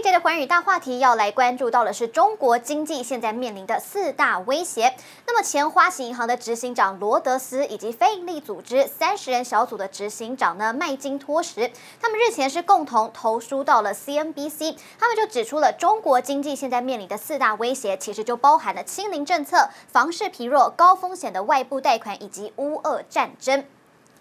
这一节的寰宇大话题要来关注到的是中国经济现在面临的四大威胁。那么前花旗银行的执行长罗德斯以及非营利组织三十人小组的执行长呢麦金托什，他们日前是共同投书到了 CNBC，他们就指出了中国经济现在面临的四大威胁，其实就包含了清零政策、房市疲弱、高风险的外部贷款以及乌俄战争。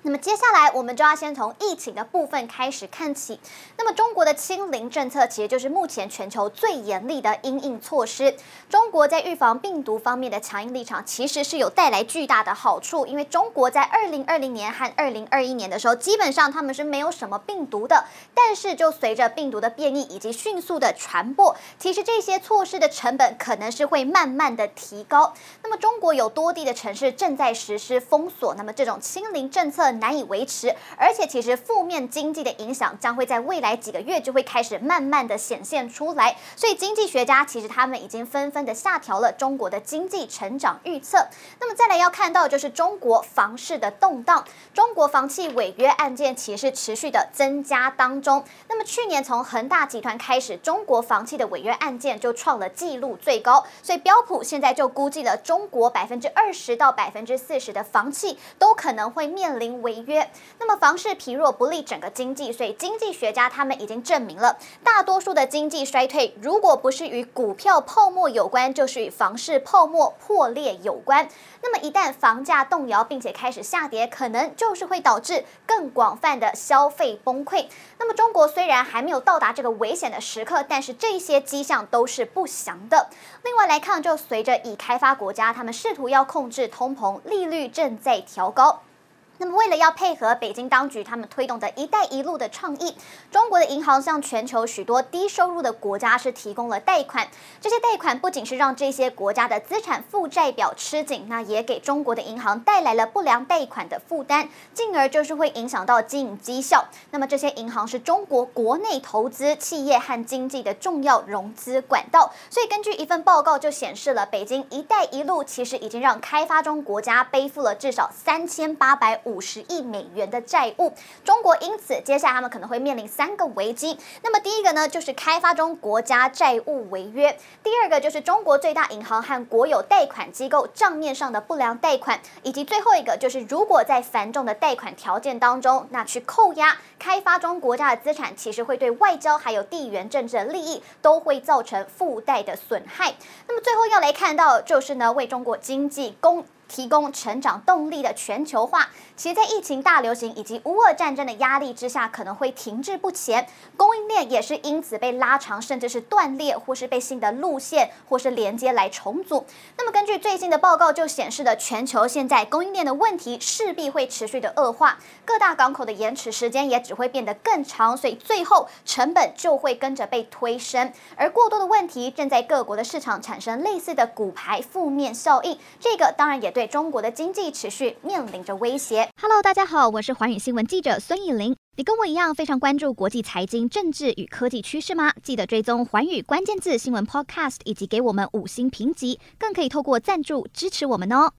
那么接下来，我们就要先从疫情的部分开始看起。那么中国的清零政策，其实就是目前全球最严厉的因应措施。中国在预防病毒方面的强硬立场，其实是有带来巨大的好处。因为中国在二零二零年和二零二一年的时候，基本上他们是没有什么病毒的。但是就随着病毒的变异以及迅速的传播，其实这些措施的成本可能是会慢慢的提高。那么中国有多地的城市正在实施封锁，那么这种清零政策。难以维持，而且其实负面经济的影响将会在未来几个月就会开始慢慢的显现出来，所以经济学家其实他们已经纷纷的下调了中国的经济成长预测。那么再来要看到就是中国房市的动荡，中国房企违约案件其实是持续的增加当中。那么去年从恒大集团开始，中国房企的违约案件就创了纪录最高，所以标普现在就估计了中国百分之二十到百分之四十的房企都可能会面临。违约，那么房市疲弱不利整个经济，所以经济学家他们已经证明了，大多数的经济衰退，如果不是与股票泡沫有关，就是与房市泡沫破裂有关。那么一旦房价动摇并且开始下跌，可能就是会导致更广泛的消费崩溃。那么中国虽然还没有到达这个危险的时刻，但是这些迹象都是不祥的。另外来看，就随着已开发国家他们试图要控制通膨，利率正在调高。那么，为了要配合北京当局他们推动的一带一路的倡议，中国的银行向全球许多低收入的国家是提供了贷款。这些贷款不仅是让这些国家的资产负债表吃紧，那也给中国的银行带来了不良贷款的负担，进而就是会影响到经营绩效。那么，这些银行是中国国内投资企业和经济的重要融资管道。所以，根据一份报告就显示了，北京一带一路其实已经让开发中国家背负了至少三千八百五十亿美元的债务，中国因此接下来他们可能会面临三个危机。那么第一个呢，就是开发中国家债务违约；第二个就是中国最大银行和国有贷款机构账面上的不良贷款；以及最后一个就是如果在繁重的贷款条件当中，那去扣押开发中国家的资产，其实会对外交还有地缘政治的利益都会造成附带的损害。那么最后要来看到就是呢，为中国经济供。提供成长动力的全球化，其实，在疫情大流行以及乌俄战争的压力之下，可能会停滞不前，供应链也是因此被拉长，甚至是断裂，或是被新的路线或是连接来重组。那么，根据最新的报告就显示的，全球现在供应链的问题势必会持续的恶化，各大港口的延迟时间也只会变得更长，所以最后成本就会跟着被推升。而过多的问题正在各国的市场产生类似的骨牌负面效应，这个当然也对。对中国的经济持续面临着威胁。Hello，大家好，我是寰宇新闻记者孙艺林。你跟我一样非常关注国际财经、政治与科技趋势吗？记得追踪寰宇关键字新闻 Podcast，以及给我们五星评级，更可以透过赞助支持我们哦。